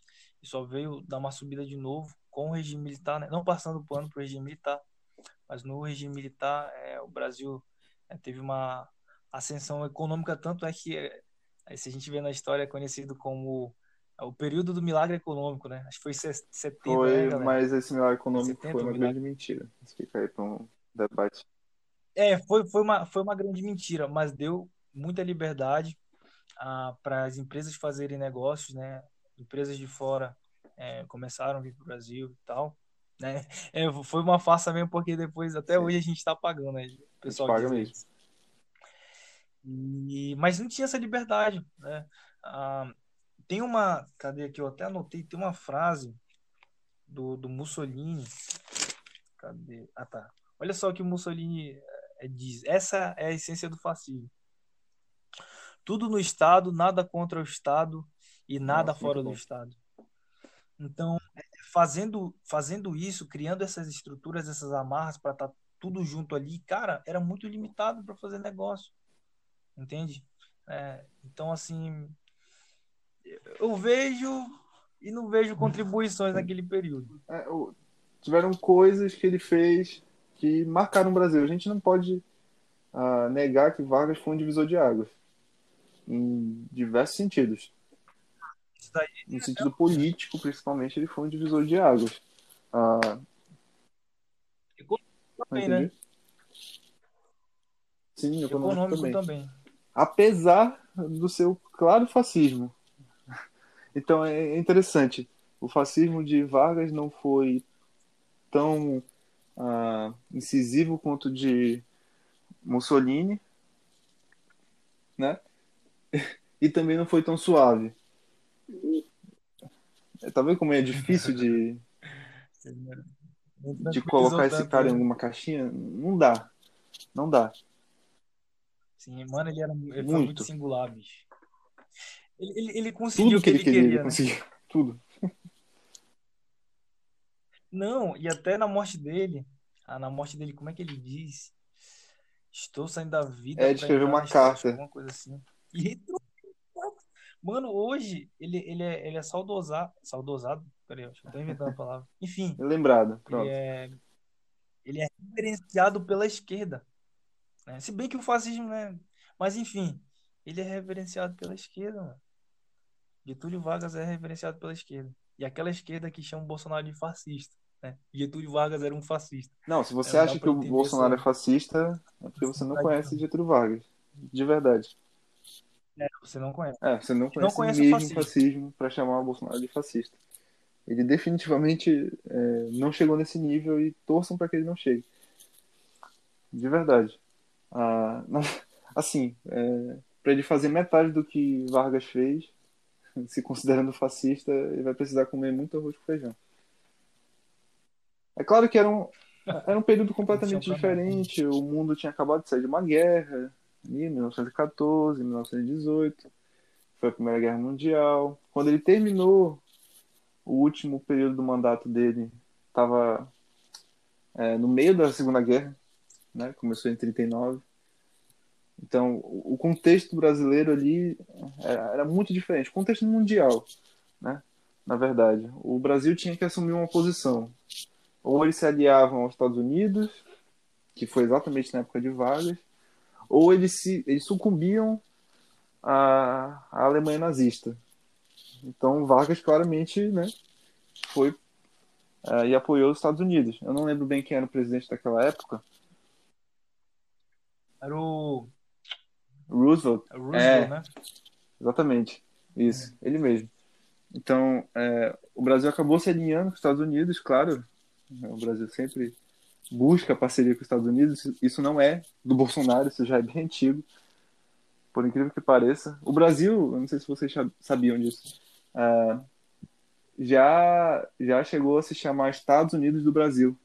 e só veio dar uma subida de novo com o regime militar, né? não passando o pano para o regime militar, mas no regime militar é, o Brasil é, teve uma ascensão econômica, tanto é que, é, se a gente vê na história, é conhecido como o período do milagre econômico, né? Acho que foi 70, Foi, né, mas esse milagre econômico 70, foi uma grande mentira. Isso fica aí para um debate. É, foi, foi, uma, foi uma grande mentira, mas deu muita liberdade ah, para as empresas fazerem negócios, né? Empresas de fora é, começaram a vir para o Brasil e tal. Né? É, foi uma farsa mesmo, porque depois, até Sim. hoje, a gente está pagando, né? O pessoal paga mesmo. E, mas não tinha essa liberdade, né? Ah, tem uma, cadê aqui? Eu até anotei, tem uma frase do, do Mussolini. Cadê? Ah, tá. Olha só o que o Mussolini é, diz. Essa é a essência do fascismo. Tudo no Estado, nada contra o Estado e nada Nossa, fora do Estado. Então, fazendo, fazendo isso, criando essas estruturas, essas amarras para estar tá tudo junto ali, cara, era muito limitado para fazer negócio. Entende? É, então, assim, eu vejo e não vejo contribuições naquele período. É, tiveram coisas que ele fez que marcaram o Brasil. A gente não pode uh, negar que Vargas foi um divisor de águas em diversos sentidos. Daí, no sentido é... político, principalmente, ele foi um divisor de águas. Uh... Também, né? Sim, econômico, econômico também. também. Apesar do seu claro fascismo. Então é interessante. O fascismo de Vargas não foi tão uh, incisivo quanto de Mussolini, né? E também não foi tão suave. Tá vendo como é difícil de, de colocar esse cara em né? alguma caixinha? Não dá. Não dá. Sim, mano, ele, era, ele muito. foi muito singular, bicho. Ele, ele, ele conseguiu Tudo que ele, ele queria, queria, ele né? conseguiu. Tudo. Não, e até na morte dele, ah, na morte dele, como é que ele diz? Estou saindo da vida. É, escreveu uma carta. Alguma coisa assim. E Mano, hoje ele, ele, é, ele é saudosado. Saudosado? Peraí, acho que eu tô inventando a palavra. Enfim. Lembrado, pronto. Ele é, ele é referenciado pela esquerda. Né? Se bem que o fascismo, né? Mas enfim, ele é referenciado pela esquerda, mano. Getúlio Vargas é referenciado pela esquerda. E aquela esquerda que chama o Bolsonaro de fascista. Né? Getúlio Vargas era um fascista. Não, se você é, acha que o Bolsonaro é fascista, é porque você não conhece Getúlio Vargas. De verdade. É, você não conhece. É, você não conhece, não conhece mesmo o fascismo, fascismo para chamar o Bolsonaro de fascista. Ele definitivamente é, não chegou nesse nível e torçam para que ele não chegue. De verdade. Ah, assim, é, para ele fazer metade do que Vargas fez, se considerando fascista, ele vai precisar comer muito arroz com feijão. É claro que era um, era um período completamente diferente. O mundo tinha acabado de sair de uma guerra, em 1914, 1918. Foi a Primeira Guerra Mundial. Quando ele terminou o último período do mandato dele, estava é, no meio da Segunda Guerra, né? começou em 39. Então, o contexto brasileiro ali era, era muito diferente. Contexto mundial, né? Na verdade, o Brasil tinha que assumir uma posição. Ou eles se aliavam aos Estados Unidos, que foi exatamente na época de Vargas, ou eles, se, eles sucumbiam à, à Alemanha nazista. Então, Vargas claramente né, foi uh, e apoiou os Estados Unidos. Eu não lembro bem quem era o presidente daquela época. Era o Roosevelt. É Roosevelt, é, né? Exatamente. Isso, é. ele mesmo. Então, é, o Brasil acabou se alinhando com os Estados Unidos, claro. O Brasil sempre busca parceria com os Estados Unidos. Isso não é do Bolsonaro, isso já é bem antigo. Por incrível que pareça. O Brasil, eu não sei se vocês sabiam disso, é, já, já chegou a se chamar Estados Unidos do Brasil.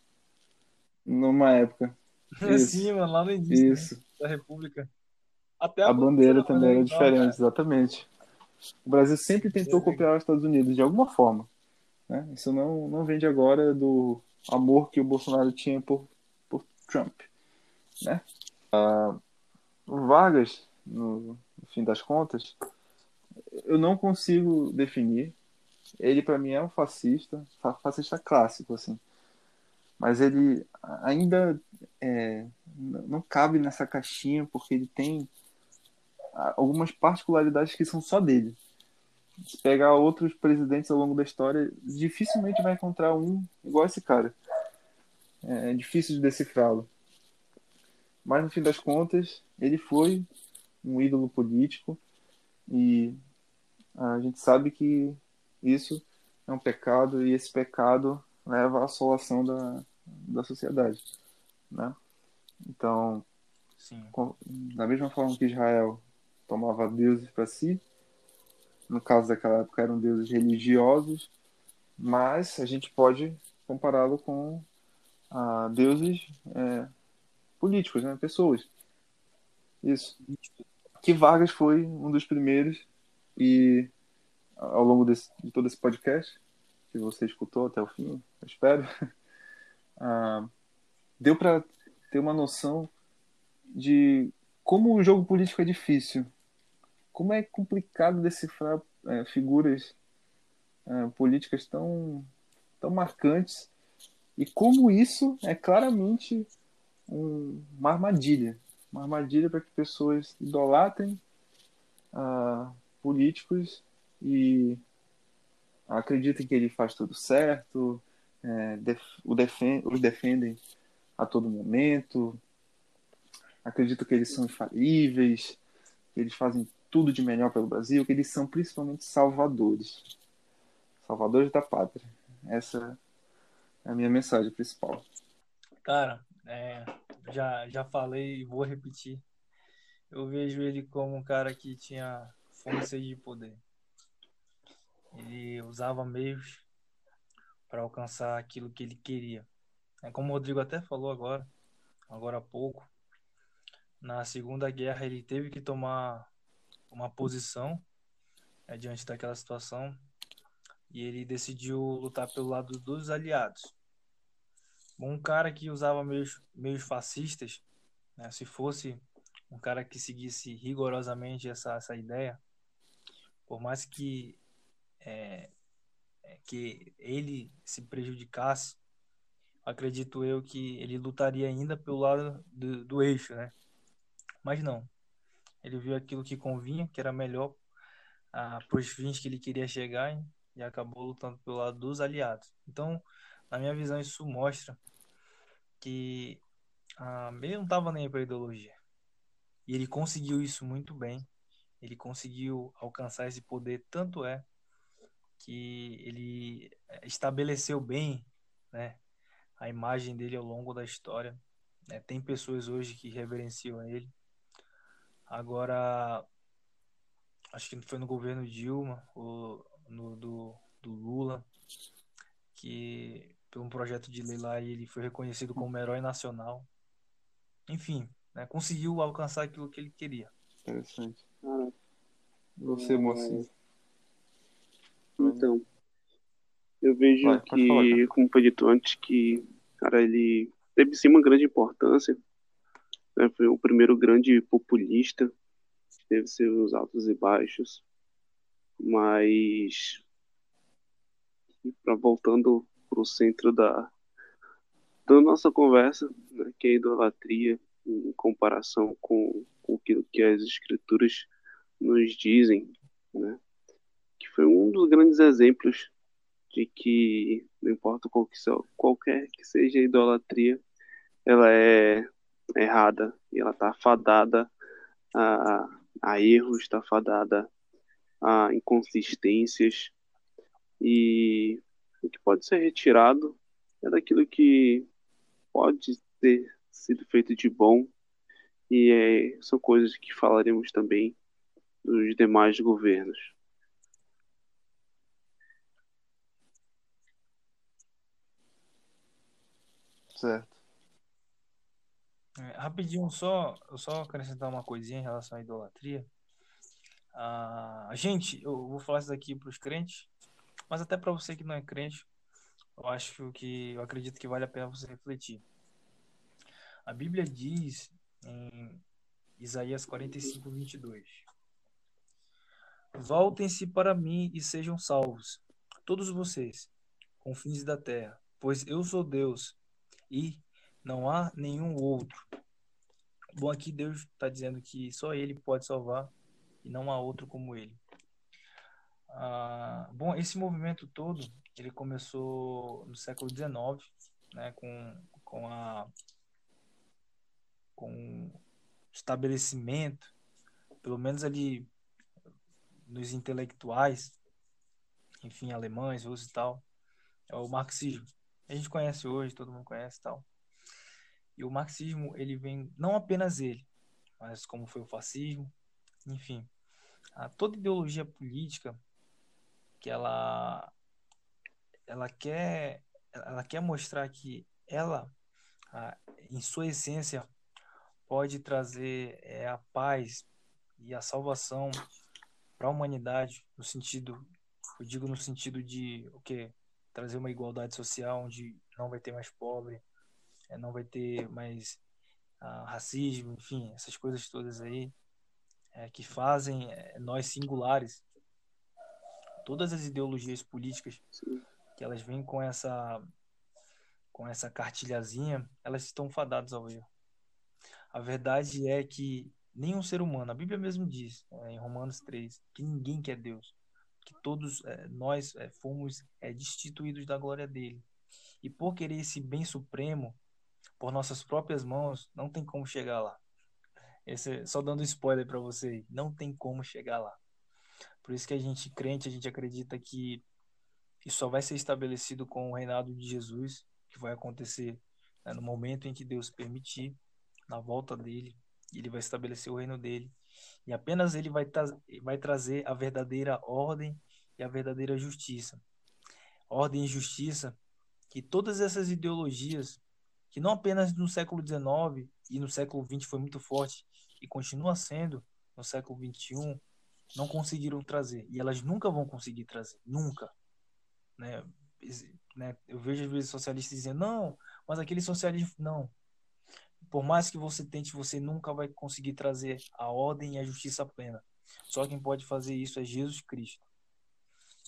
Numa época. Sim, mano, lá no início né, Isso. Né? da República. Até a, a bandeira, também era diferente, exatamente. O Brasil sempre tentou copiar os Estados Unidos de alguma forma. Né? Isso não, não vem de agora do amor que o Bolsonaro tinha por, por Trump. Né? Uh, Vargas, no, no fim das contas, eu não consigo definir. Ele, para mim, é um fascista, fascista clássico, assim. Mas ele ainda é, não cabe nessa caixinha porque ele tem algumas particularidades que são só dele. Se pegar outros presidentes ao longo da história, dificilmente vai encontrar um igual esse cara. É, é difícil de decifrá-lo. Mas no fim das contas, ele foi um ídolo político e a gente sabe que isso é um pecado e esse pecado leva à assolação da, da sociedade, né? Então, Sim. da mesma forma que Israel tomava deuses para si, no caso daquela época eram deuses religiosos, mas a gente pode compará-lo com ah, deuses é, políticos, né? pessoas. Isso. Que Vargas foi um dos primeiros e ao longo desse, de todo esse podcast que você escutou até o fim, eu espero, ah, deu para ter uma noção de como o jogo político é difícil, como é complicado decifrar é, figuras é, políticas tão, tão marcantes. E como isso é claramente um, uma armadilha. Uma armadilha para que pessoas idolatrem uh, políticos e acreditem que ele faz tudo certo, é, def os defendem a todo momento, acreditam que eles são infalíveis, que eles fazem tudo de melhor pelo Brasil, que eles são principalmente salvadores. Salvadores da pátria. Essa é a minha mensagem principal. Cara, é, já, já falei e vou repetir. Eu vejo ele como um cara que tinha sede de poder. Ele usava meios para alcançar aquilo que ele queria. É como o Rodrigo até falou agora, agora há pouco. Na Segunda Guerra ele teve que tomar uma posição né, diante daquela situação e ele decidiu lutar pelo lado dos aliados. Um cara que usava meios, meios fascistas, né, se fosse um cara que seguisse rigorosamente essa, essa ideia, por mais que, é, é que ele se prejudicasse, acredito eu que ele lutaria ainda pelo lado do, do eixo, né? Mas não. Ele viu aquilo que convinha, que era melhor ah, para os fins que ele queria chegar e, e acabou lutando pelo lado dos aliados. Então, na minha visão, isso mostra que ah, ele não estava nem para ideologia. E ele conseguiu isso muito bem. Ele conseguiu alcançar esse poder, tanto é que ele estabeleceu bem né, a imagem dele ao longo da história. Né? Tem pessoas hoje que reverenciam ele. Agora, acho que foi no governo Dilma, ou no, do, do Lula, que por um projeto de lei lá ele foi reconhecido como herói nacional. Enfim, né, conseguiu alcançar aquilo que ele queria. Interessante. Ah, Você, mocinho. Então, eu vejo Vai, que, falar, como foi dito antes, que cara, ele teve sim uma grande importância né? Foi o primeiro grande populista, teve seus altos e baixos, mas voltando para o centro da, da nossa conversa, né, que é a idolatria em comparação com, com aquilo que as escrituras nos dizem, né, que foi um dos grandes exemplos de que não importa qual que qualquer que seja a idolatria, ela é errada e ela está fadada a, a erros, está fadada a inconsistências e o que pode ser retirado é daquilo que pode ter sido feito de bom e é, são coisas que falaremos também dos demais governos. Certo. É, rapidinho, só, só acrescentar uma coisinha em relação à idolatria. Ah, gente, eu vou falar isso daqui para os crentes, mas até para você que não é crente, eu acho que eu acredito que vale a pena você refletir. A Bíblia diz em Isaías 45, 22: Voltem-se para mim e sejam salvos, todos vocês, confins da terra, pois eu sou Deus e não há nenhum outro. Bom, aqui Deus está dizendo que só Ele pode salvar e não há outro como Ele. Ah, bom, esse movimento todo ele começou no século XIX, né, com, com a com estabelecimento, pelo menos ali nos intelectuais, enfim, alemães, russos e tal, é o marxismo. A gente conhece hoje, todo mundo conhece e tal. E o marxismo, ele vem, não apenas ele, mas como foi o fascismo, enfim, toda ideologia política que ela ela quer ela quer mostrar que ela em sua essência pode trazer é, a paz e a salvação para a humanidade no sentido eu digo no sentido de o que trazer uma igualdade social onde não vai ter mais pobre não vai ter mais ah, racismo enfim essas coisas todas aí é, que fazem é, nós singulares todas as ideologias políticas Sim. que elas vêm com essa com essa cartilhazinha elas estão fadadas ao erro a verdade é que nenhum ser humano, a Bíblia mesmo diz, é, em Romanos 3, que ninguém quer Deus, que todos é, nós é, fomos é, destituídos da glória dele. E por querer esse bem supremo, por nossas próprias mãos, não tem como chegar lá. Esse, só dando spoiler para você, não tem como chegar lá. Por isso que a gente crente, a gente acredita que isso só vai ser estabelecido com o reinado de Jesus, que vai acontecer né, no momento em que Deus permitir, na volta dele, ele vai estabelecer o reino dele. E apenas ele vai, tra vai trazer a verdadeira ordem e a verdadeira justiça. Ordem e justiça que todas essas ideologias, que não apenas no século XIX e no século XX foi muito forte, e continua sendo no século XXI, não conseguiram trazer. E elas nunca vão conseguir trazer. Nunca. Né? né? Eu vejo às vezes socialistas dizendo, não, mas aquele socialismo. Não por mais que você tente, você nunca vai conseguir trazer a ordem e a justiça plena. Só quem pode fazer isso é Jesus Cristo.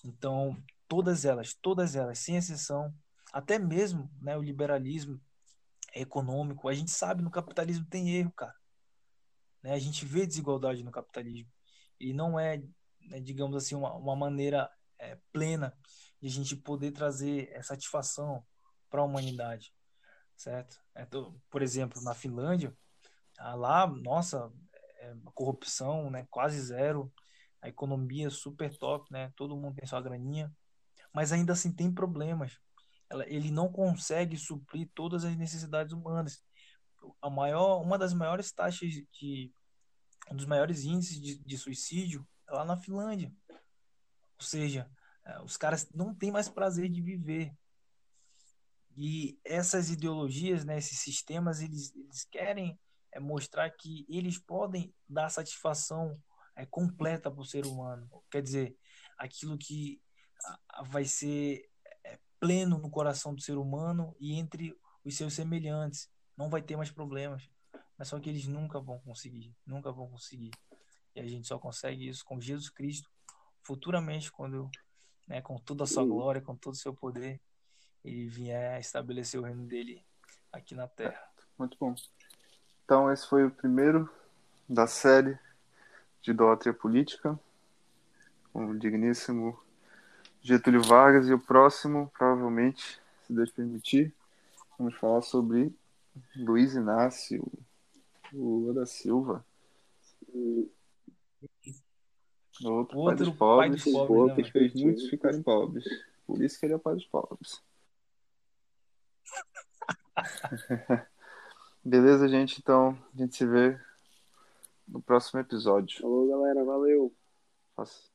Então, todas elas, todas elas, sem exceção, até mesmo né, o liberalismo econômico, a gente sabe no capitalismo tem erro, cara. Né? A gente vê desigualdade no capitalismo. E não é, né, digamos assim, uma, uma maneira é, plena de a gente poder trazer satisfação para a humanidade certo? É, por exemplo, na Finlândia, ah, lá, nossa, é, a corrupção, né, quase zero, a economia super top, né, todo mundo tem sua graninha, mas ainda assim tem problemas. Ela, ele não consegue suprir todas as necessidades humanas. A maior, uma das maiores taxas de, um dos maiores índices de, de suicídio é lá na Finlândia. Ou seja, é, os caras não têm mais prazer de viver. E essas ideologias, né, esses sistemas, eles, eles querem é, mostrar que eles podem dar satisfação é, completa para o ser humano. Quer dizer, aquilo que vai ser pleno no coração do ser humano e entre os seus semelhantes. Não vai ter mais problemas. Mas só que eles nunca vão conseguir. Nunca vão conseguir. E a gente só consegue isso com Jesus Cristo futuramente, quando, né, com toda a sua glória, com todo o seu poder e vier estabelecer o reino dele aqui na Terra. Muito bom. Então, esse foi o primeiro da série de Idolatria Política, com o digníssimo Getúlio Vargas, e o próximo, provavelmente, se Deus permitir, vamos falar sobre Luiz Inácio Lula da Silva. Outro, Outro pai dos pobres, pai dos pobres né, que fez muitos ficarem pobres. Por isso que ele é o pai dos pobres. Beleza, gente? Então, a gente se vê no próximo episódio. Falou, galera. Valeu. Faça.